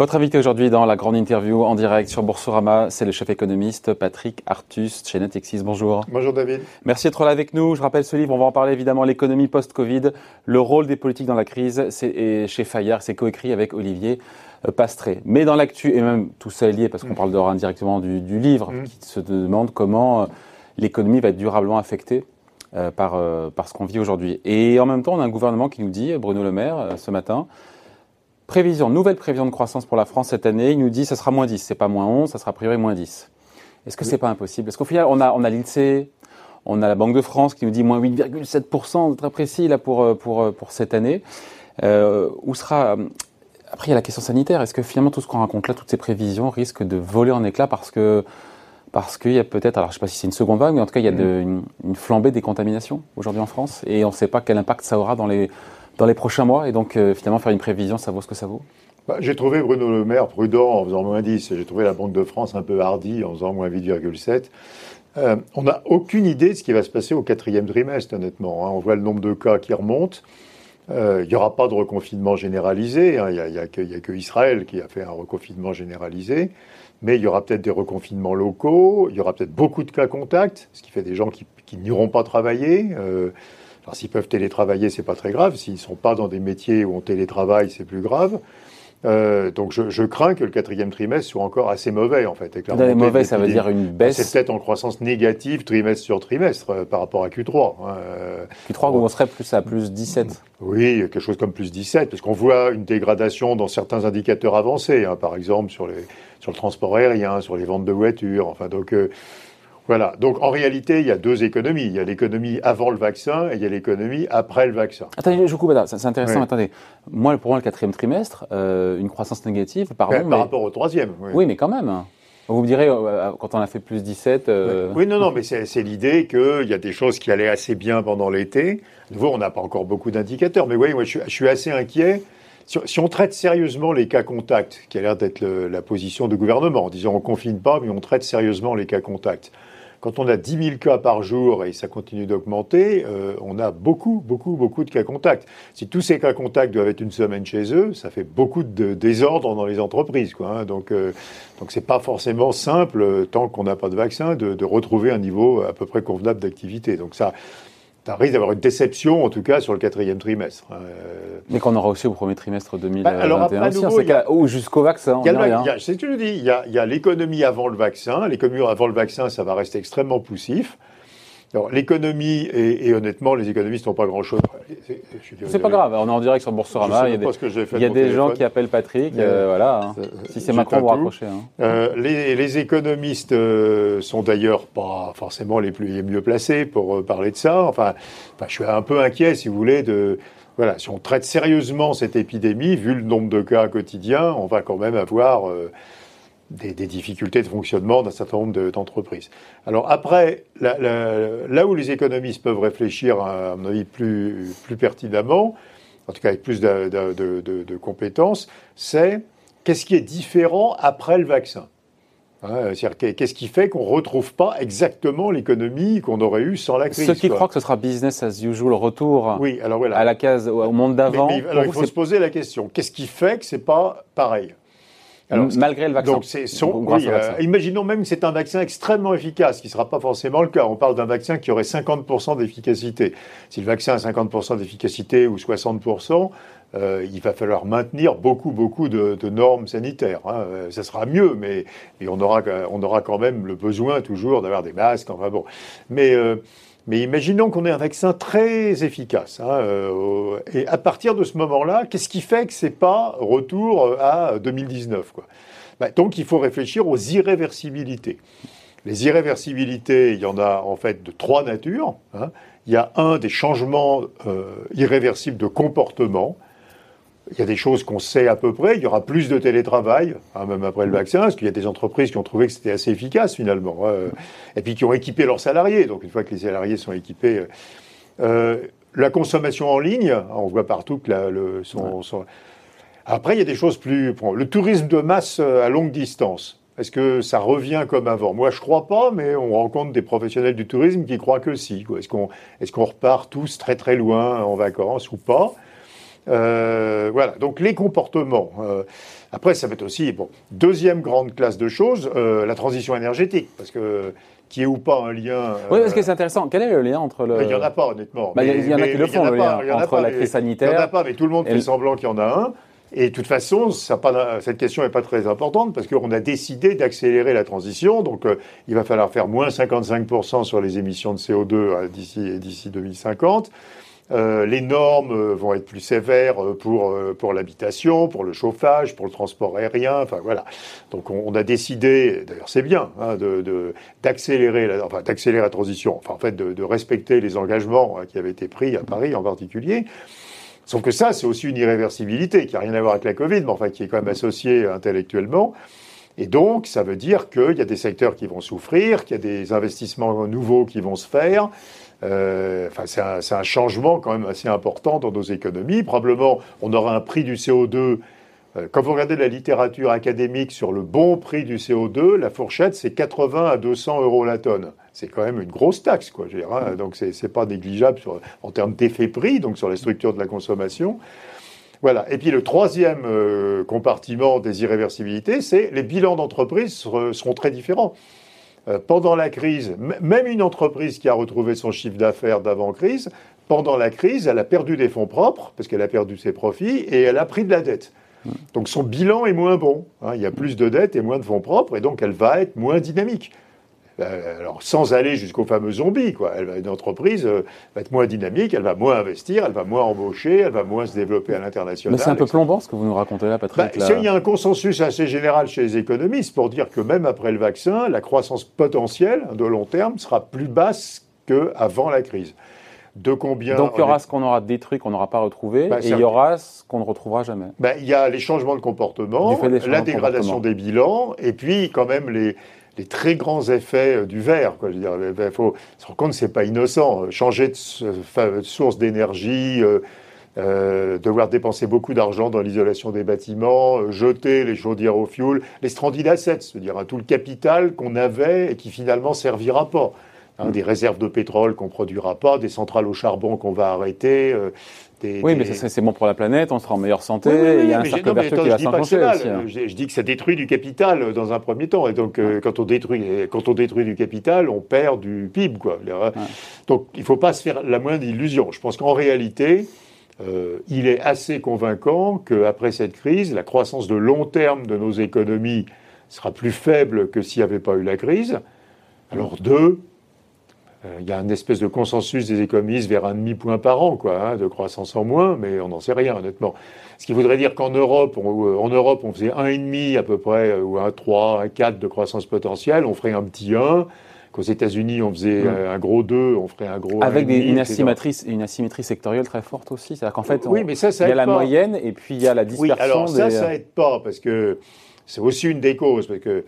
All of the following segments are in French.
Votre invité aujourd'hui dans la grande interview en direct sur Boursorama, c'est le chef économiste Patrick Artus chez Natixis. Bonjour. Bonjour David. Merci d'être là avec nous. Je rappelle ce livre, on va en parler évidemment, l'économie post-Covid, le rôle des politiques dans la crise. C'est chez Fayard, c'est coécrit avec Olivier euh, Pastré. Mais dans l'actu, et même tout ça est lié parce qu'on mm. parle d'or indirectement du, livre, mm. qui se demande comment euh, l'économie va être durablement affectée euh, par, par ce qu'on vit aujourd'hui. Et en même temps, on a un gouvernement qui nous dit, Bruno Le Maire, ce matin, Prévision, nouvelle prévision de croissance pour la France cette année. Il nous dit que ça sera moins 10, c'est pas moins 11, ça sera a priori moins 10. Est-ce que c'est pas impossible? Parce qu'au final, on a, on a l'INSEE, on a la Banque de France qui nous dit moins 8,7%, très précis là pour, euh, pour, euh, pour cette année. Euh, où sera après, il y a la question sanitaire. Est-ce que finalement tout ce qu'on raconte là, toutes ces prévisions, risquent de voler en éclats parce que parce qu'il y a peut-être, alors je ne sais pas si c'est une seconde vague, mais en tout cas il y a mm. une, flambée des contaminations aujourd'hui en France et on ne sait pas quel impact ça aura dans les dans les prochains mois Et donc, euh, finalement, faire une prévision, ça vaut ce que ça vaut? Bah, J'ai trouvé Bruno Le Maire prudent en faisant moins 10. J'ai trouvé la Banque de France un peu hardi en faisant moins 8,7. Euh, on n'a aucune idée de ce qui va se passer au quatrième trimestre, honnêtement. Hein. On voit le nombre de cas qui remonte. Euh, il n'y aura pas de reconfinement généralisé. Hein. Il n'y a, que Israël qui a fait un reconfinement généralisé. Mais il y aura peut-être des reconfinements locaux. Il y aura peut-être beaucoup de cas contacts, ce qui fait des gens qui, n'iront pas travailler. Alors s'ils peuvent télétravailler, c'est pas très grave. S'ils ne sont pas dans des métiers où on télétravaille, c'est plus grave. Euh, donc je, crains que le quatrième trimestre soit encore assez mauvais en fait. mauvais, ça veut dire une baisse. C'est peut-être en croissance négative trimestre sur trimestre euh, par rapport à Q3. Hein. Q3 où on serait plus à plus 17. Oui, quelque chose comme plus 17, parce qu'on voit une dégradation dans certains indicateurs avancés, hein. par exemple sur, les, sur le transport aérien, sur les ventes de voitures. Enfin donc. Euh, voilà. Donc en réalité, il y a deux économies. Il y a l'économie avant le vaccin et il y a l'économie après le vaccin. Attendez, je vous coupe. C'est intéressant. Attendez. Moi, pour moi, le quatrième trimestre, euh, une croissance négative, pardon. Par rapport au troisième. Oui. mais quand même. Vous me direz, euh, euh, quand on a fait plus 17. Oui, non, non, mais c'est l'idée qu'il y a des choses qui allaient assez bien pendant l'été. De nouveau, on n'a pas encore beaucoup d'indicateurs. Mais oui, moi, je suis, assez inquiet. Si, on traite sérieusement les cas contacts, qui a l'air d'être la position du gouvernement, en disant on confine pas, mais on traite sérieusement les cas contacts. Quand on a 10 000 cas par jour et ça continue d'augmenter, euh, on a beaucoup, beaucoup, beaucoup de cas contacts. Si tous ces cas contacts doivent être une semaine chez eux, ça fait beaucoup de désordre dans les entreprises. Quoi, hein. Donc, euh, donc c'est pas forcément simple, euh, tant qu'on n'a pas de vaccin, de, de, retrouver un niveau à peu près convenable d'activité. Donc ça, ça risque d'avoir une déception, en tout cas, sur le quatrième trimestre. Euh, Mais qu'on aura aussi au premier trimestre 2021 bah, ou jusqu'au vaccin. C'est ce que je dis. Il y a l'économie avant le vaccin. L'économie avant le vaccin, ça va rester extrêmement poussif. Alors, l'économie, et, honnêtement, les économistes n'ont pas grand-chose. C'est pas grave, on est en direct sur Boursorama. Il y a des, il y a des gens qui appellent Patrick. Euh, voilà. Hein. Si c'est maintenant, vous raccrochez. Hein. Euh, les, les, économistes euh, sont d'ailleurs pas forcément les, plus, les mieux placés pour parler de ça. Enfin, enfin, je suis un peu inquiet, si vous voulez, de. Voilà, si on traite sérieusement cette épidémie, vu le nombre de cas quotidiens, on va quand même avoir des, difficultés de fonctionnement d'un certain nombre d'entreprises. Alors après, là, où les économistes peuvent réfléchir, à mon avis, plus, plus pertinemment, en tout cas avec plus de, de, compétences, c'est qu'est-ce qui est différent après le vaccin? Hein, c'est-à-dire, qu'est-ce qui fait qu'on ne retrouve pas exactement l'économie qu'on aurait eue sans la crise Ceux qui croient que ce sera business as usual, retour oui, alors voilà. à la case, au monde d'avant. alors il faut se poser la question qu'est-ce qui fait que c'est pas pareil? Malgré le vaccin. Donc c'est euh, imaginons même que c'est un vaccin extrêmement efficace, ce qui ne sera pas forcément le cas. On parle d'un vaccin qui aurait 50% d'efficacité. Si le vaccin a 50% d'efficacité ou 60%, euh, il va falloir maintenir beaucoup, beaucoup de, normes sanitaires. Hein. Euh, ça sera mieux, mais, on, aura, on aura quand même le besoin toujours d'avoir des masques. Enfin bon. Mais mais imaginons qu'on ait un vaccin très efficace. Hein, euh, et à partir de ce moment-là, qu'est-ce qui fait que c'est pas retour à 2019 quoi? Bah, Donc il faut réfléchir aux irréversibilités. Les irréversibilités, il y en a en fait de trois natures. Hein. Il y a un des changements euh, irréversibles de comportement il y a des choses qu'on sait à peu près. Il y aura plus de télétravail, hein, même après le vaccin, parce qu'il y a des entreprises qui ont trouvé que c'était assez efficace finalement, hein, et puis qui ont équipé leurs salariés. Donc une fois que les salariés sont équipés, euh, euh, la consommation en ligne, on voit partout que le, Après, il y a des choses plus. le tourisme de masse euh, à longue distance. Est-ce que ça revient comme avant? Moi, je crois pas, mais on rencontre des professionnels du tourisme qui croient que si. Est-ce qu'on est qu'on repart tous très très loin en vacances ou pas? Euh, voilà, donc les comportements. Euh, Après, ça va être aussi, bon, deuxième grande classe de choses, euh, la transition énergétique, parce que qui est ou pas un lien. Oui, parce que c'est intéressant. Quel est le lien entre le. Il n'y en a pas, honnêtement. Bah, il y, en a qui le font, le lien entre la crise sanitaire. Il n'y en a pas, mais tout le monde fait semblant qu'il y en a un. Et de toute façon, ça pas, cette question n'est pas très importante parce qu'on a décidé d'accélérer la transition. Donc, euh, il va falloir faire moins 55% sur les émissions de CO2 euh, d'ici 2050. Euh, les normes euh, vont être plus sévères euh, pour, pour l'habitation, pour le chauffage, pour le transport aérien. Enfin voilà. Donc on, a décidé, d'ailleurs c'est bien, hein, de, d'accélérer la, enfin, d'accélérer la transition. Enfin en fait de, de respecter les engagements hein, qui avaient été pris à Paris en particulier. Sauf que ça, c'est aussi une irréversibilité qui n'a rien à voir avec la Covid, mais enfin qui est quand même associée intellectuellement. Et donc, ça veut dire qu'il y a des secteurs qui vont souffrir, qu'il y a des investissements nouveaux qui vont se faire, euh, enfin, c'est un, changement quand même assez important dans nos économies. Probablement, on aura un prix du CO2. Euh, quand vous regardez la littérature académique sur le bon prix du CO2, la fourchette, c'est 80 à 200 euros la tonne. C'est quand même une grosse taxe, quoi. Je veux dire, hein. Donc, c'est pas négligeable en termes d'effet prix, donc sur les structures de la consommation. Voilà. Et puis le troisième euh, compartiment des irréversibilités, c'est les bilans d'entreprise seront très différents. Euh, pendant la crise, même une entreprise qui a retrouvé son chiffre d'affaires d'avant-crise, pendant la crise, elle a perdu des fonds propres, parce qu'elle a perdu ses profits, et elle a pris de la dette. Donc son bilan est moins bon. Hein. il y a plus de dettes et moins de fonds propres, et donc elle va être moins dynamique. Euh, alors sans aller jusqu'au fameux zombie, quoi. Elle une entreprise euh, va être moins dynamique, elle va moins investir, elle va moins embaucher, elle va moins se développer à l'international. Mais c'est un peu plombant ce que vous nous racontez là, Patrick. Bah, il y a un consensus assez général chez les économistes pour dire que même après le vaccin, la croissance potentielle de long terme sera plus basse qu'avant la crise. De combien Donc il y aura ce qu'on aura détruit, qu'on n'aura pas retrouvé, bah, et il y aura ce qu'on ne retrouvera jamais. Bah, il y a les changements de comportement, la dégradation des bilans, et puis quand même les, les très grands effets euh, du verre. Quoi. Je veux dire, il faut se rendre compte que c'est pas innocent. Euh, changer de, source d'énergie, euh, devoir dépenser beaucoup d'argent dans l'isolation des bâtiments, jeter les chaudières au fioul, les stranded assets, c'est-à-dire hein, tout le capital qu'on avait et qui finalement servira pas. Hein, des réserves de pétrole qu'on produira pas, des centrales au charbon qu'on va arrêter, oui, mais c'est bon pour la planète, on sera en meilleure santé, il y a un cercle vertueux qui va s'enclencher aussi. Hein. Je, dis que ça détruit du capital euh, dans un premier temps. Et donc, euh, quand, on détruit, quand on détruit du capital, on perd du PIB. Quoi. Donc, il ne faut pas se faire la moindre illusion. Je pense qu'en réalité, euh, il est assez convaincant qu'après cette crise, la croissance de long terme de nos économies sera plus faible que s'il n'y avait pas eu la crise. Alors, deux, il y a une espèce de consensus des économistes vers un demi-point par an, quoi, hein, de croissance en moins, mais on n'en sait rien, honnêtement. Ce qui voudrait dire qu'en Europe, on, euh, en Europe, on faisait un et demi à peu près, euh, ou un 3, un 4 de croissance potentielle, on ferait un petit 1. Qu'aux États-Unis, on faisait un gros 2, on ferait un gros Avec une, asymétrie, une asymétrie sectorielle très forte aussi. C'est-à-dire qu'en fait, oui, mais ça, ça il y a la moyenne et puis il y a la dispersion. Oui, alors ça, ça aide pas parce que c'est aussi une des causes. Parce que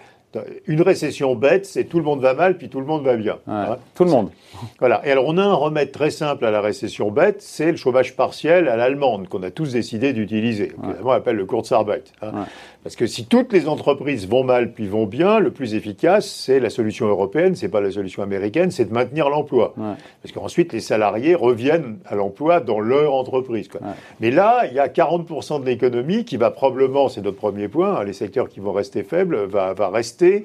une récession bête, c'est tout le monde va mal, puis tout le monde va bien. Hein. tout le monde. Voilà. Et alors, on a un remède très simple à la récession bête, c'est le chômage partiel à l'allemande, qu'on a tous décidé d'utiliser. Évidemment, on appelle le Kurzarbeit. Hein. Parce que si toutes les entreprises vont mal puis vont bien, le plus efficace, c'est la solution européenne, c'est pas la solution américaine, c'est de maintenir l'emploi. Parce qu'ensuite, les salariés reviennent à l'emploi dans leur entreprise. Mais là, il y a 40% de l'économie qui va probablement, c'est notre premier point, hein, les secteurs qui vont rester faibles, va, va rester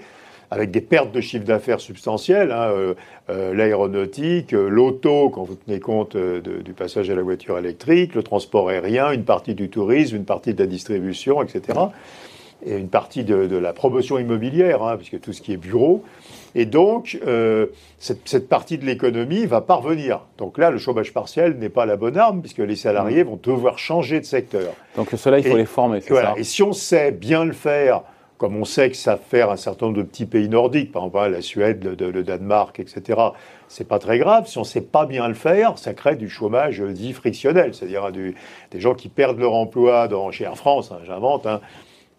avec des pertes de chiffre d'affaires substantielles, hein, euh, euh, l'aéronautique, euh, l'auto, quand vous tenez compte du passage à la voiture électrique, le transport aérien, une partie du tourisme, une partie de la distribution, etc. Et une partie de, la promotion immobilière, hein, puisque tout ce qui est bureau. Et donc, cette, partie de l'économie va parvenir. Donc là, le chômage partiel n'est pas la bonne arme, puisque les salariés mmh. vont devoir changer de secteur. Donc cela, il faut les former, c'est ça? Et si on sait bien le faire, comme on sait que ça fait un certain nombre de petits pays nordiques, par exemple la Suède, le, Danemark, etc., c'est pas très grave. Si on ne sait pas bien le faire, ça crée du chômage dit frictionnel, c'est-à-dire des gens qui perdent leur emploi dans, chez Air France, hein, j'invente, hein,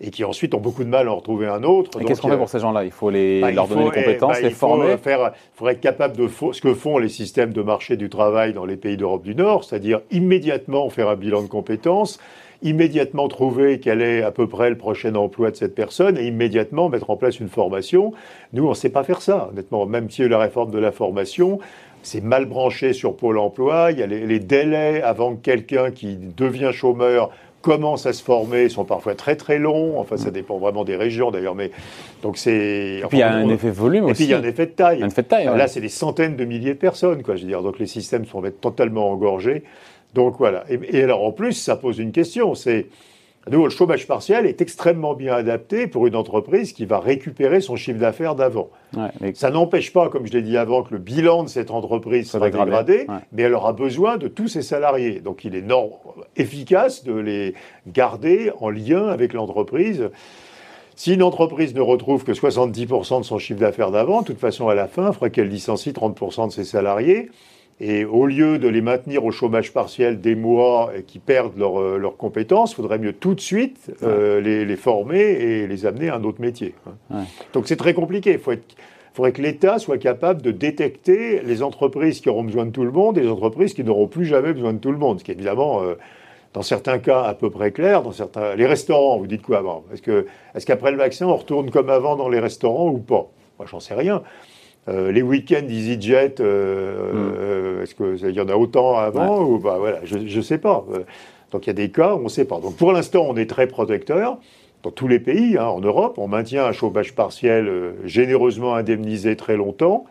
et qui ensuite ont beaucoup de mal à en retrouver un autre. Et qu'est-ce qu'on fait pour ces gens-là? Il faut les, bah, leur donner des compétences, bah, les former? Il faudrait être capable de ce que font les systèmes de marché du travail dans les pays d'Europe du Nord, c'est-à-dire immédiatement faire un bilan de compétences, immédiatement trouver quel est à peu près le prochain emploi de cette personne et immédiatement mettre en place une formation. Nous, on ne sait pas faire ça, honnêtement. Même si la réforme de la formation, c'est mal branché sur Pôle emploi, il y a les, délais avant que quelqu'un qui devient chômeur commencent à se former sont parfois très très longs. Enfin, ça mm. dépend vraiment des régions d'ailleurs. Mais donc c'est. Et puis il y a un effet volume aussi. Et puis il y a un effet de taille. Un effet de taille. Là, c'est des centaines de milliers de personnes, quoi. Je veux dire, donc les systèmes sont totalement engorgés. Donc voilà. et alors en plus, ça pose une question. C'est nouveau, le chômage partiel est extrêmement bien adapté pour une entreprise qui va récupérer son chiffre d'affaires d'avant. Ça n'empêche pas, comme je l'ai dit avant, que le bilan de cette entreprise soit dégradé, mais elle aura besoin de tous ses salariés. Donc il est efficace de les garder en lien avec l'entreprise. Si une entreprise ne retrouve que 70% de son chiffre d'affaires d'avant, de toute façon, à la fin, il faudra qu'elle licencie 30% de ses salariés. Et au lieu de les maintenir au chômage partiel des mois et qui perdent euh, leurs compétences, il faudrait mieux tout de suite euh, les, former et les amener à un autre métier. Hein. Donc c'est très compliqué. Il faudrait que l'État soit capable de détecter les entreprises qui auront besoin de tout le monde et les entreprises qui n'auront plus jamais besoin de tout le monde. Ce qui est évidemment, euh, dans certains cas, à peu près clair. Dans certains... Les restaurants, vous dites quoi avant Est-ce qu'après le vaccin, on retourne comme avant dans les restaurants ou pas? Moi, j'en sais rien. Euh, les week-ends EasyJet, euh, hmm. euh, est-ce qu'il y en a autant avant ou bah, voilà, Je ne sais pas. Donc il y a des cas on ne sait pas. Donc pour l'instant, on est très protecteur. Dans tous les pays, hein, en Europe, on maintient un chômage partiel généreusement indemnisé très longtemps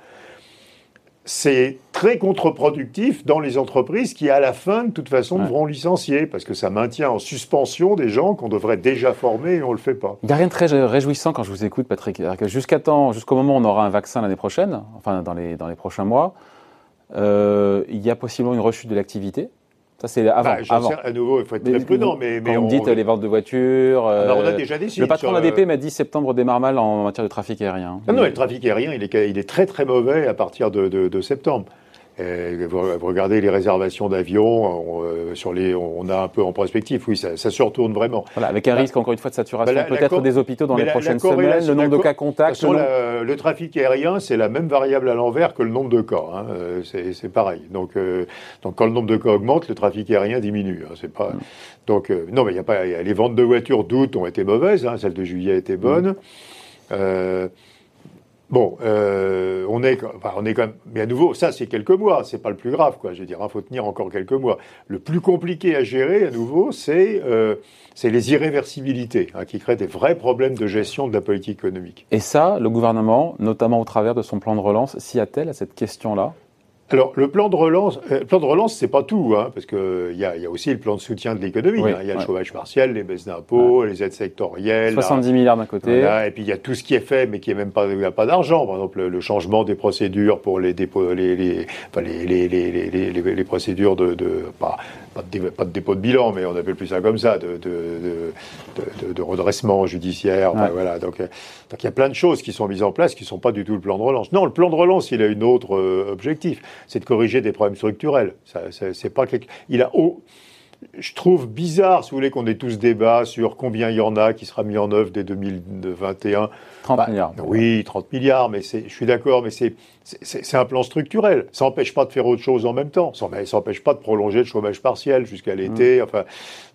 c'est très contre-productif dans les entreprises qui, à la fin, de toute façon, devront licencier, parce que ça maintient en suspension des gens qu'on devrait déjà former et on ne le fait pas. Il n'y a rien de très réjouissant quand je vous écoute, Patrick. Jusqu'à temps, jusqu'au moment où on aura un vaccin l'année prochaine, enfin dans les, dans les prochains mois, euh, il y a possiblement une rechute de l'activité. Ça, c'est avant. Bah, avant. à nouveau, il faut être très prudent. Mais, quand on, dit les ventes de voitures. Bah, on a euh, déjà des Le patron d'ADP m'a dit septembre démarre mal en matière de trafic aérien. Ah non, le trafic aérien, il est, il est très très mauvais à partir de, de septembre. Vous, regardez les réservations d'avions, on, euh, sur les, on a un peu en perspective, oui, ça, ça se retourne vraiment. Voilà, avec un risque encore une fois de saturation bah, peut-être des hôpitaux dans les prochaines semaines, le nombre de cas contacts. Le, trafic aérien, c'est la même variable à l'envers que le nombre de cas. Hein. Euh, c'est pareil. Donc, euh, donc quand le nombre de cas augmente, le trafic aérien diminue. Hein. C'est pas. Mm. Donc non, mais il y a pas. les ventes de voitures d'août ont été mauvaises. Hein. Celle de juillet était bonne. Mm. Bon, euh, on est, quand même, mais à nouveau, ça c'est quelques mois, c'est pas le plus grave, quoi. Je veux dire, il hein, faut tenir encore quelques mois. Le plus compliqué à gérer, à nouveau, c'est euh, les irréversibilités hein, qui créent des vrais problèmes de gestion de la politique économique. Et ça, le gouvernement, notamment au travers de son plan de relance, s'y attelle à cette question-là? Alors, le plan de relance, euh, le plan de relance, c'est pas tout, hein, parce qu'il y a, y a aussi le plan de soutien de l'économie. Hein. Il y a le chômage partiel, les baisses d'impôts, les aides sectorielles. 70 milliards d'un côté. et puis il y a tout ce qui est fait, mais qui est même pas, il n'y a pas d'argent. Par exemple, le, changement des procédures pour les dépôts, les, les, enfin, les, les, les, les, procédures de, de pas, pas, de, pas de dépôt de bilan, mais on appelle plus ça comme ça, de, de, de redressement judiciaire. voilà. Donc, euh, donc il y a plein de choses qui sont mises en place qui ne sont pas du tout le plan de relance. Non, le plan de relance, il a une autre euh, objectif c'est de corriger des problèmes structurels. Ça, c'est pas Il a je trouve bizarre, si vous voulez, qu'on ait tous débat sur combien il y en a qui sera mis en œuvre dès 2021. 30 bah, milliards. Oui, 30 milliards, mais je suis d'accord, mais c'est un plan structurel. Ça n'empêche pas de faire autre chose en même temps. Ça n'empêche pas de prolonger le chômage partiel jusqu'à l'été. Mm. Enfin,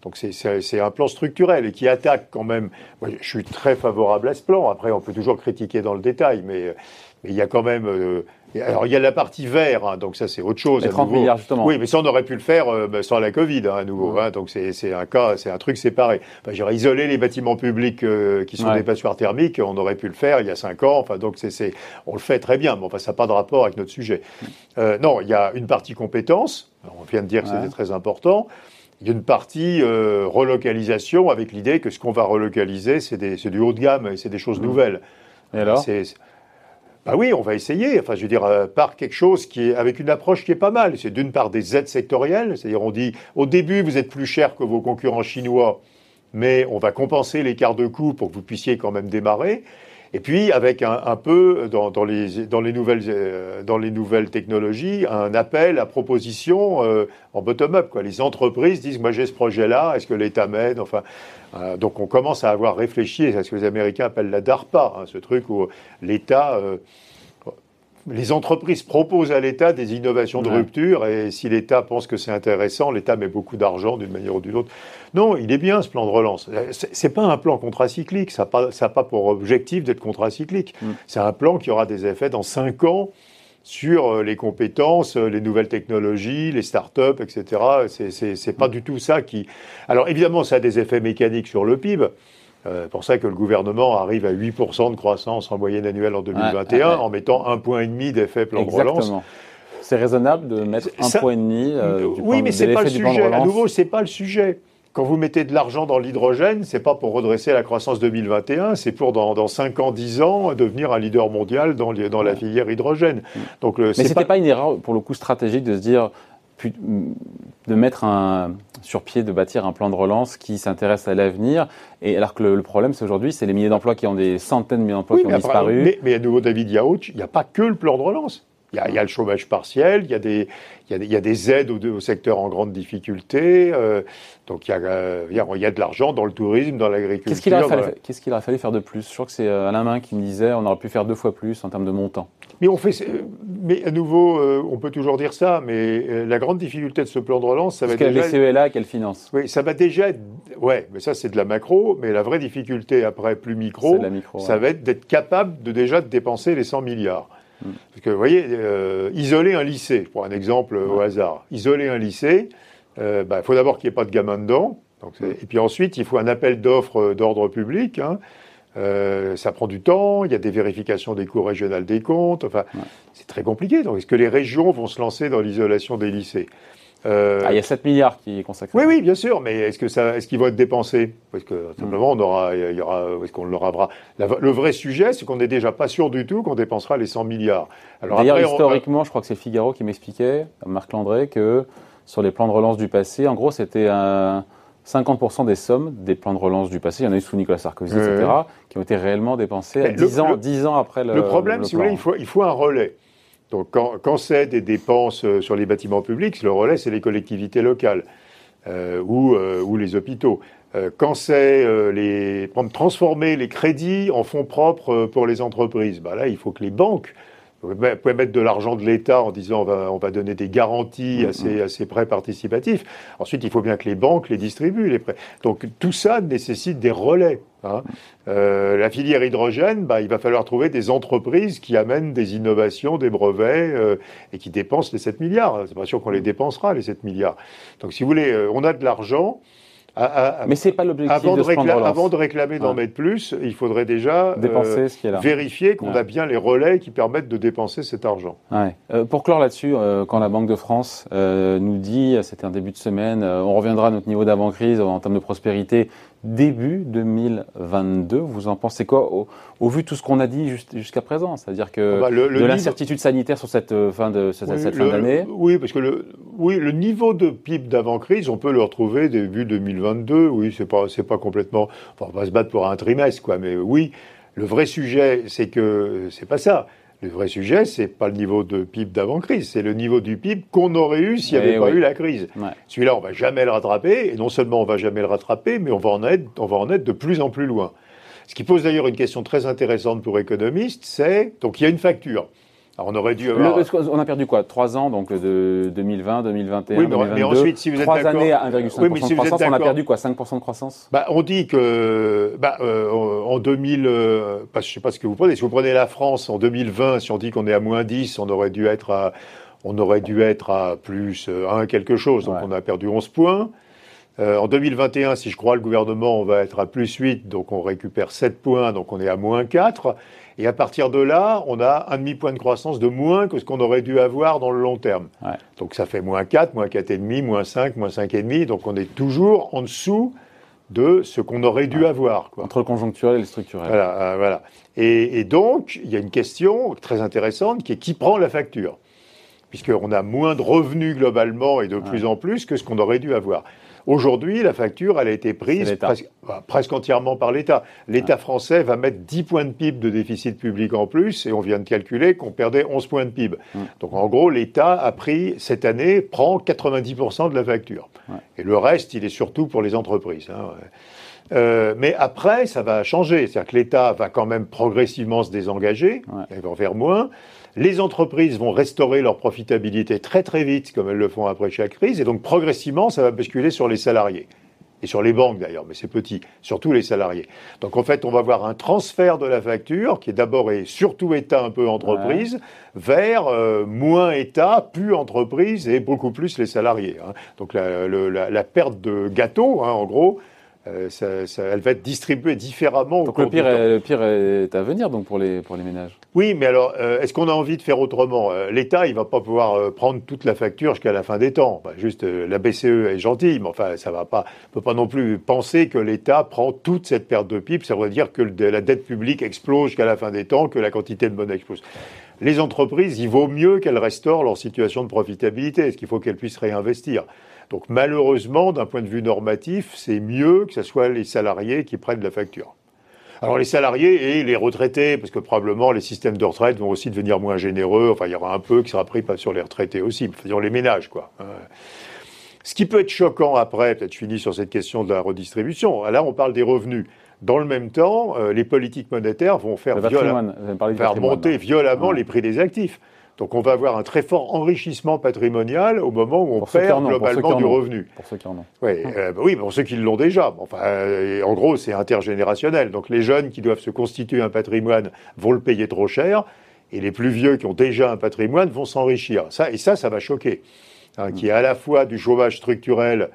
donc c'est un plan structurel et qui attaque quand même. Moi, je suis très favorable à ce plan. Après, on peut toujours critiquer dans le détail, mais, mais il y a quand même. Euh, alors, il y a la partie vert, hein, donc ça, c'est autre chose. Les 30 milliards, justement. Oui, mais ça, on aurait pu le faire euh, bah, sans la Covid, hein, à nouveau. Hein, donc, c'est un cas, c'est un truc séparé. Enfin, J'aurais isolé les bâtiments publics euh, qui sont des passoires thermiques, on aurait pu le faire il y a 5 ans. Enfin, donc, c'est on le fait très bien, mais enfin, ça n'a pas de rapport avec notre sujet. Euh, non, il y a une partie compétences. On vient de dire que c'était très important. Il y a une partie relocalisation avec l'idée que ce qu'on va relocaliser, c'est du haut de gamme et c'est des choses mmh. nouvelles. Et alors bah oui, on va essayer. Enfin, je veux dire, euh, par quelque chose qui est avec une approche qui est pas mal. C'est d'une part des aides sectorielles, c'est-à-dire on dit au début vous êtes plus cher que vos concurrents chinois, mais on va compenser l'écart de coût pour que vous puissiez quand même démarrer. Et puis, avec un, peu, dans, les, dans, les nouvelles, euh, dans les nouvelles technologies, un appel à proposition euh, en bottom-up. Quoi. Les entreprises disent, moi j'ai ce projet-là, est-ce que l'État m'aide? Enfin, euh, Donc on commence à avoir réfléchi à ce que les Américains appellent la DARPA, hein, ce truc où l'État les entreprises proposent à l'État des innovations de rupture et si l'État pense que c'est intéressant, l'État met beaucoup d'argent d'une manière ou d'une autre. Non, il est bien ce plan de relance. C'est pas un plan contracyclique, ça n'a pas, pas, pour objectif d'être contracyclique. Mm. C'est un plan qui aura des effets dans cinq ans sur les compétences, les nouvelles technologies, les start-up, etc. C'est pas du tout ça qui. Alors évidemment, ça a des effets mécaniques sur le PIB. C'est pour ça que le gouvernement arrive à 8% de croissance en moyenne annuelle en 2021 en mettant un point et demi d'effet plan de relance. C'est raisonnable de mettre un point et demi. Euh, oui, mais c'est pas le sujet. À nouveau, c'est pas le sujet. Quand vous mettez de l'argent dans l'hydrogène, c'est pas pour redresser la croissance 2021, c'est pour dans, dans 5 ans, 10 ans, devenir un leader mondial dans, dans la filière hydrogène. Donc, le, Mais c'était pas... pas une erreur, pour le coup, stratégique de se dire, de mettre un, sur pied, de bâtir un plan de relance qui s'intéresse à l'avenir. Et alors que le, problème, c'est aujourd'hui, c'est les milliers d'emplois qui ont des centaines de milliers d'emplois qui ont disparu. Mais, mais à nouveau, David Yaouch, il n'y a pas que le plan de relance. Il y, a, le chômage partiel, il y a des, il y a, des aides au, secteur en grande difficulté. Euh, donc il y, a, il y, a, de l'argent dans le tourisme, dans l'agriculture. Qu'est-ce qu'il aurait, fallu, faire de plus? Je crois que c'est euh, Alain Main qui me disait on aurait pu faire deux fois plus en termes de montant. Mais on fait, mais à nouveau, euh, on peut toujours dire ça, mais la grande difficulté de ce plan de relance, ça va être déjà. Les CELA qu'elle finance. Oui, ça va déjà. Être, ouais, mais ça c'est de la macro. Mais la vraie difficulté après plus micro, ça va être d'être capable de déjà de dépenser les 100 milliards. Parce que vous voyez, euh, isoler un lycée, je prends un exemple au hasard, isoler un lycée, euh, bah, il faut d'abord qu'il n'y ait pas de gamins dedans. et puis ensuite, il faut un appel d'offres euh, d'ordre public. Hein. ça prend du temps, il y a des vérifications des cours régionales des comptes. Enfin, c'est très compliqué. Donc, est-ce que les régions vont se lancer dans l'isolation des lycées? Euh, ah, il y a 7 milliards qui est consacré. Oui, oui, bien sûr, mais est-ce que ça, est-ce qu'ils vont être dépensés Parce que simplement, on aura, il y aura, est-ce qu'on l'aura Le vrai sujet, c'est qu'on n'est déjà pas sûr du tout qu'on dépensera les 100 milliards. D'ailleurs, historiquement, je crois que c'est Figaro qui m'expliquait, Marc Landré, que sur les plans de relance du passé, en gros, c'était un 50% des sommes des plans de relance du passé, il y en a eu sous Nicolas Sarkozy, etc., qui ont été réellement dépensés 10, ans, 10 ans après le. Le problème, si vous voulez, il faut, il faut un relais. Donc quand, c'est des dépenses euh, sur les bâtiments publics, le relais, c'est les collectivités locales euh, ou, euh, ou, les hôpitaux. quand c'est les transformer les crédits en fonds propres pour les entreprises, bah là, il faut que les banques vous pouvez mettre de l'argent de l'État en disant on va, on va donner des garanties à, ces, à ces, prêts participatifs. Ensuite, il faut bien que les banques les distribuent, les prêts. Donc tout ça nécessite des relais. Hein. Euh, la filière hydrogène, bah, il va falloir trouver des entreprises qui amènent des innovations, des brevets euh, et qui dépensent les 7 milliards. C'est pas sûr qu'on les dépensera, les 7 milliards. Donc si vous voulez, euh, on a de l'argent. Mais c'est pas l'objectif avant, de, avant de réclamer d'en mettre plus, il faudrait déjà dépenser ce qui est là. vérifier qu'on a bien les relais qui permettent de dépenser cet argent. Ouais. Euh, pour clore là-dessus, euh, quand la Banque de France euh, nous dit, c'était un début de semaine, on reviendra à notre niveau d'avant-crise en termes de prospérité début 2022. Vous en pensez quoi au, vu de tout ce qu'on a dit jusqu'à présent? C'est-à-dire que ah bah, de l'incertitude sanitaire sur cette fin de cette, fin d'année? Oui, parce que le, oui, le niveau de PIB d'avant-crise, on peut le retrouver début 2022. Oui, c'est pas, c'est pas complètement. Enfin, on va se battre pour un trimestre, quoi. Mais oui, le vrai sujet, c'est que c'est pas ça. Le vrai sujet, c'est pas le niveau de PIB d'avant-crise, c'est le niveau du PIB qu'on aurait eu s'il n'y avait eh pas eu la crise. Celui-là, on va jamais le rattraper, et non seulement on va jamais le rattraper, mais on va en être, on va en être de plus en plus loin. Ce qui pose d'ailleurs une question très intéressante pour économistes, c'est donc il y a une facture on aurait dû avoir... on a perdu quoi Trois ans, donc de 2020, 2021, oui, mais, ensuite, si vous êtes Trois années à 1,5% de croissance, on a perdu quoi 5% de croissance? Bah, On dit que bah, euh, en 2000, euh, bah, je ne sais pas ce que vous prenez, si vous prenez la France en 2020, si on dit qu'on est à moins 10, on aurait dû être à, on aurait dû être à plus 1 euh, quelque chose, donc on a perdu 11 points. En 2021, si je crois le gouvernement, on va être à plus 8, donc on récupère 7 points, donc on est à moins 4. Et à partir de là, on a un demi-point de croissance de moins que ce qu'on aurait dû avoir dans le long terme. Donc ça fait moins 4, moins 4,5, moins 5, moins 5,5. Donc on est toujours en dessous de ce qu'on aurait dû avoir. Entre le conjoncturel et le structurel. Voilà. Euh, voilà. Et, et, donc, il y a une question très intéressante qui est qui prend la facture? Puisqu'on a moins de revenus globalement et de plus en plus que ce qu'on aurait dû avoir. Aujourd'hui, la facture, elle a été prise bah, presque, entièrement par l'État. L'État français va mettre 10 points de PIB de déficit public en plus, et on vient de calculer qu'on perdait 11 points de PIB. Donc en gros, l'État a pris, cette année, prend 90% de la facture. Et le reste, il est surtout pour les entreprises. Hein, euh, mais après, ça va changer. C'est-à-dire que l'État va quand même progressivement se désengager, il va vers moins. Les entreprises vont restaurer leur profitabilité très très vite, comme elles le font après chaque crise, et donc progressivement, ça va basculer sur les salariés. et sur les banques d'ailleurs, mais c'est petit, surtout les salariés. Donc en fait, on va avoir un transfert de la facture qui est d'abord et surtout État un peu entreprise vers euh, moins État, plus entreprise et beaucoup plus les salariés. Hein. Donc la, la, perte de gâteau, hein, en gros, euh, ça, elle va être distribuée différemment. Donc le pire, est, le pire est à venir donc pour les, pour les ménages. Oui, mais alors, euh, est-ce qu'on a envie de faire autrement? Euh, L'État, il va pas pouvoir prendre toute la facture jusqu'à la fin des temps. juste, la BCE est gentille, mais enfin, ça va pas. On peut pas non plus penser que l'État prend toute cette perte de PIB. Ça veut dire que la dette publique explose jusqu'à la fin des temps, que la quantité de monnaie explose. Les entreprises, il vaut mieux qu'elles restaurent leur situation de profitabilité, parce qu'il faut qu'elles puissent réinvestir? Donc malheureusement, d'un point de vue normatif, c'est mieux que ce soit les salariés qui prennent la facture. Alors les salariés et les retraités, parce que probablement les systèmes de retraite vont aussi devenir moins généreux. Enfin, il y aura un peu qui sera pris sur les retraités aussi, sur les ménages, quoi. Ce qui peut être choquant après, peut-être je finis sur cette question de la redistribution. Là, on parle des revenus. Dans le même temps, euh, les politiques monétaires vont faire, faire monter violemment les prix des actifs. Donc on va avoir un très fort enrichissement patrimonial au moment où on perd globalement du revenu. Pour ceux qui en ont. Oui, euh, bah oui pour ceux qui l'ont déjà. Enfin, euh, en gros, c'est intergénérationnel. Donc les jeunes qui doivent se constituer un patrimoine vont le payer trop cher, et les plus vieux qui ont déjà un patrimoine vont s'enrichir. Ça, et ça, ça va choquer. Hein, Qui est à la fois du chômage structurel,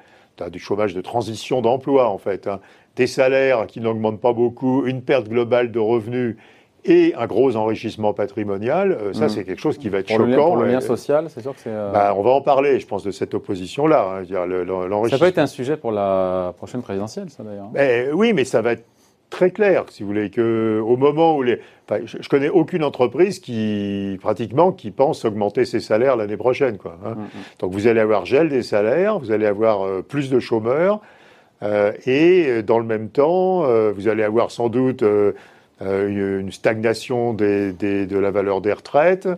du chômage de transition d'emploi en fait, hein, des salaires qui n'augmentent pas beaucoup, une perte globale de revenus et un gros enrichissement patrimonial, euh, ça mm. c'est quelque chose qui va être choquant. Le pour le lien social, c'est sûr que c'est. Euh, bah, on va en parler, je pense, de cette opposition-là. Hein, ça peut être un sujet pour la prochaine présidentielle, ça d'ailleurs. Oui, mais ça va être très clair, si vous voulez, que au moment où les, enfin, je, connais aucune entreprise qui pratiquement qui pense augmenter ses salaires l'année prochaine, quoi. Hein. Mm, mm. Donc vous allez avoir gel des salaires, vous allez avoir euh, plus de chômeurs, et dans le même temps, vous allez avoir sans doute euh, une stagnation de la valeur des retraites.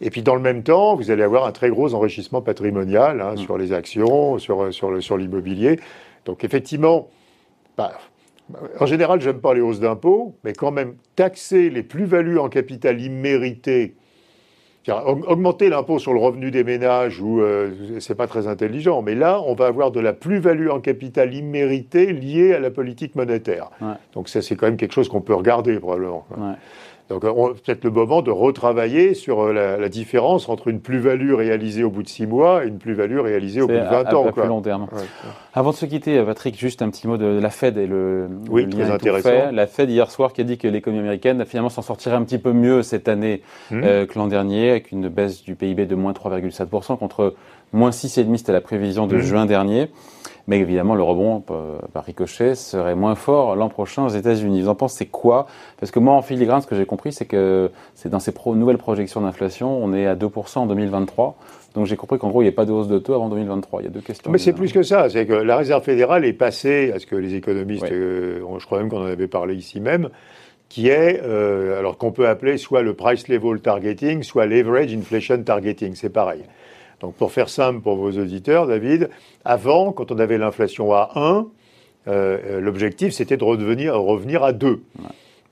Et puis dans le même temps, vous allez avoir un très gros enrichissement patrimonial hein, mm. sur les actions, sur, sur, sur l'immobilier. Donc effectivement, bah, en général, j'aime pas les hausses d'impôts, mais quand même taxer les plus-values en capital immérité Augmenter l'impôt sur le revenu des ménages, ou euh, c'est pas très intelligent, mais là, on va avoir de la plus-value en capital immérité liée à la politique monétaire. Donc ça, c'est quand même quelque chose qu'on peut regarder probablement. Donc peut-être le moment de retravailler sur euh, la, différence entre une plus-value réalisée au bout de six mois et une plus-value réalisée au bout de 20 ans. À plus long terme. Avant de se quitter, Patrick, juste un petit mot de la Fed et le, oui, très intéressant. La Fed hier soir qui a dit que l'économie américaine finalement s'en sortirait un petit peu mieux cette année hmm. euh, que l'an dernier, avec une baisse du PIB de moins 3,7% contre moins 6,5 c'était la prévision de hmm. juin dernier. Mais évidemment, le rebond euh, par ricochet serait moins fort l'an prochain aux États-Unis. Vous en pensez quoi? Parce que moi, en filigrane, ce que j'ai compris, c'est que c'est dans ces nouvelles projections d'inflation, on est à 2% en 2023. Donc j'ai compris qu'en gros, il n'y a pas de hausse de taux avant 2023. Il y a deux questions. Mais c'est plus que ça. C'est que la Réserve fédérale est passée à ce que les économistes, euh, je crois même qu'on en avait parlé ici même, qui est, euh, alors qu'on peut appeler soit le price level targeting, soit leverage inflation targeting. C'est pareil. Donc pour faire simple pour vos auditeurs, David, avant, quand on avait l'inflation à 1, euh, l'objectif c'était de revenir, revenir à 2.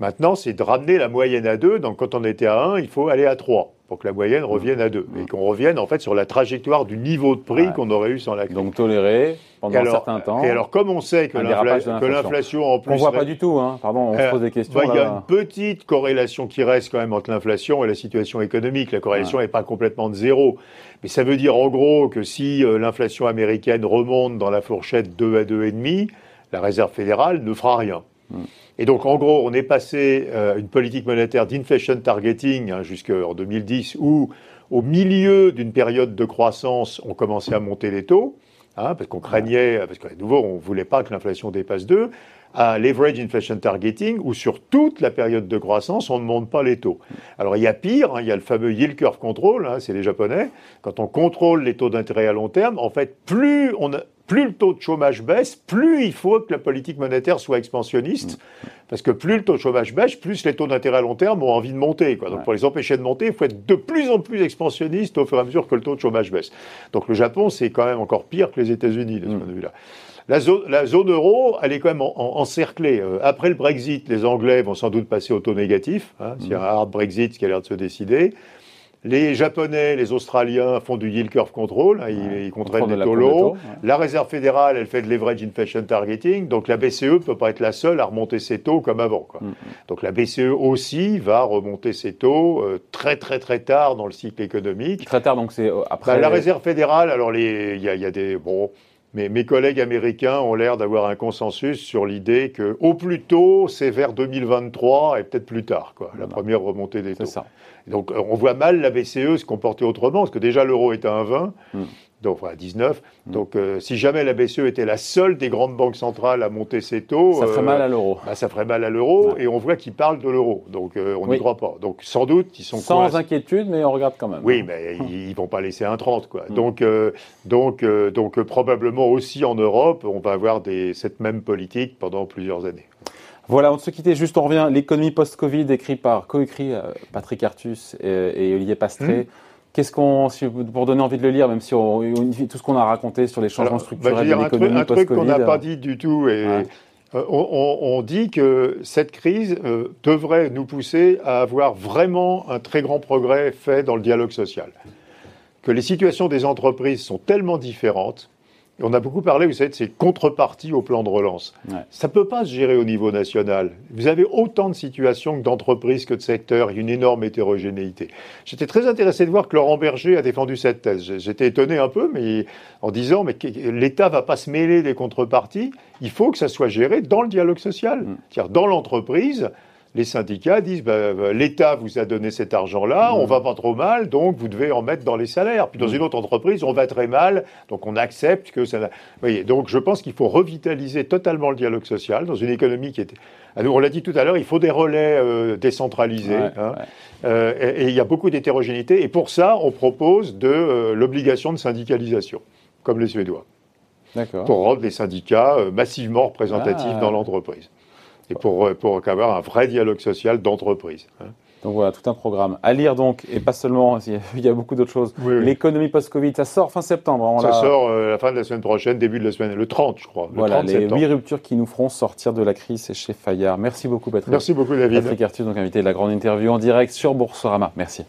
Maintenant, c'est de ramener la moyenne à 2. Donc quand on était à 1, il faut aller à 3 pour que la moyenne revienne à 2. Et qu'on revienne en fait sur la trajectoire du niveau de prix qu'on aurait eu sans la crise. Donc tolérer pendant un certain temps. Et alors comme on sait que l'inflation en plus... On voit pas du tout, hein. pardon, on se pose des questions. Il y a une petite corrélation qui reste quand même entre l'inflation et la situation économique. La corrélation n'est pas complètement de zéro. Mais ça veut dire en gros que si euh, l'inflation américaine remonte dans la fourchette 2 à 2,5, la Réserve fédérale ne fera rien. Hmm. Et donc, en gros, on est passé à euh, une politique monétaire d'inflation targeting hein, jusqu'en 2010, où au milieu d'une période de croissance, on commençait à monter les taux, hein, parce qu'on craignait, parce qu'à nouveau, on ne voulait pas que l'inflation dépasse 2, à leverage inflation targeting, où sur toute la période de croissance, on ne monte pas les taux. Alors il y a pire, hein, il y a le fameux yield curve control, c'est les Japonais. Quand on contrôle les taux d'intérêt à long terme, en fait, plus on a, plus le taux de chômage baisse, plus il faut que la politique monétaire soit expansionniste, parce que plus le taux de chômage baisse, plus les taux d'intérêt à long terme ont envie de monter. Donc pour les empêcher de monter, il faut être de plus en plus expansionniste au fur et à mesure que le taux de chômage baisse. Donc le Japon, c'est quand même encore pire que les États-Unis de ce mm. point de vue-là. La zone, euro, elle est quand même encerclée. Euh, après le Brexit, les Anglais vont sans doute passer au taux négatif, hein, s'il y a un hard Brexit qui a l'air de se décider. Les Japonais, les Australiens font du yield curve control, hein, ils, contraignent les taux low. La Réserve fédérale, elle fait de leverage inflation targeting. Donc la BCE ne peut pas être la seule à remonter ses taux comme avant. Quoi. Mm, mm. Donc la BCE aussi va remonter ses taux euh, très très très tard dans le cycle économique. Très tard, donc c'est euh, après. Bah, la Réserve fédérale, alors il y, y, a des bon. Mais mes collègues américains ont l'air d'avoir un consensus sur l'idée que, au plus tôt, c'est vers 2023 et peut-être plus tard, quoi, la première remontée des taux. Ça. Donc, on voit mal la BCE se comporter autrement, parce que déjà l'euro est à 1,20 donc voilà, 19. Mm. Donc euh, si jamais la BCE était la seule des grandes banques centrales à monter ses taux, ça ferait euh, mal à l'euro. Bah, ça ferait mal à l'euro, et on voit qu'ils parlent de l'euro. Donc euh, on n'y croit pas. Donc sans doute, ils sont sans inquiétude, mais on regarde quand même. Oui, mais ils, ne vont pas laisser un 30 quoi. Mm. Donc donc donc probablement aussi en Europe, on va avoir des, cette même politique pendant plusieurs années. Voilà, on se quitter juste, on revient. L'économie post-Covid, écrit par, coécrit Patrick Artus et, Olivier Pastré. Mm. Qu'est-ce qu'on, pour donner envie de le lire, même si tout ce qu'on a raconté sur les changements bah, structurels de l'économie Un truc qu'on n'a pas dit du tout, et euh, on, dit que cette crise euh, devrait nous pousser à avoir vraiment un très grand progrès fait dans le dialogue social. Que les situations des entreprises sont tellement différentes on a beaucoup parlé, vous savez, de ces contreparties au plan de relance. Ça ne peut pas se gérer au niveau national. Vous avez autant de situations que d'entreprises que de secteurs, une énorme hétérogénéité. J'étais très intéressé de voir que Laurent Berger a défendu cette thèse. J'étais étonné un peu, mais en disant, mais l'État va pas se mêler des contreparties, il faut que ça soit géré dans le dialogue social, mm. c'est-à-dire dans l'entreprise les syndicats disent bah, bah, l'État vous a donné cet argent-là, on mmh. va pas trop mal, donc vous devez en mettre dans les salaires. Puis dans mmh. une autre entreprise, on va très mal, donc on accepte que ça. Vous voyez, donc je pense qu'il faut revitaliser totalement le dialogue social dans une économie qui était. On l'a dit tout à l'heure, il faut des relais euh, décentralisés. Hein. Euh, et, il y a beaucoup d'hétérogénéité. Et pour ça, on propose de euh, l'obligation de syndicalisation, comme les Suédois. Pour rendre les syndicats massivement représentatifs ah. dans l'entreprise et pour, euh, pour avoir un vrai dialogue social d'entreprise. Hein. Donc voilà, tout un programme. À lire donc, et pas seulement, il y a beaucoup d'autres choses. L'économie post-Covid, ça sort fin septembre. ça sort euh, la fin de la semaine prochaine, début de la semaine, le 30, je crois. voilà, les huit ruptures qui nous feront sortir de la crise, c'est chez Fayard. Merci beaucoup, Patrick. Merci beaucoup, David. Patrick Arthur, donc invité de la grande interview en direct sur Boursorama. Merci.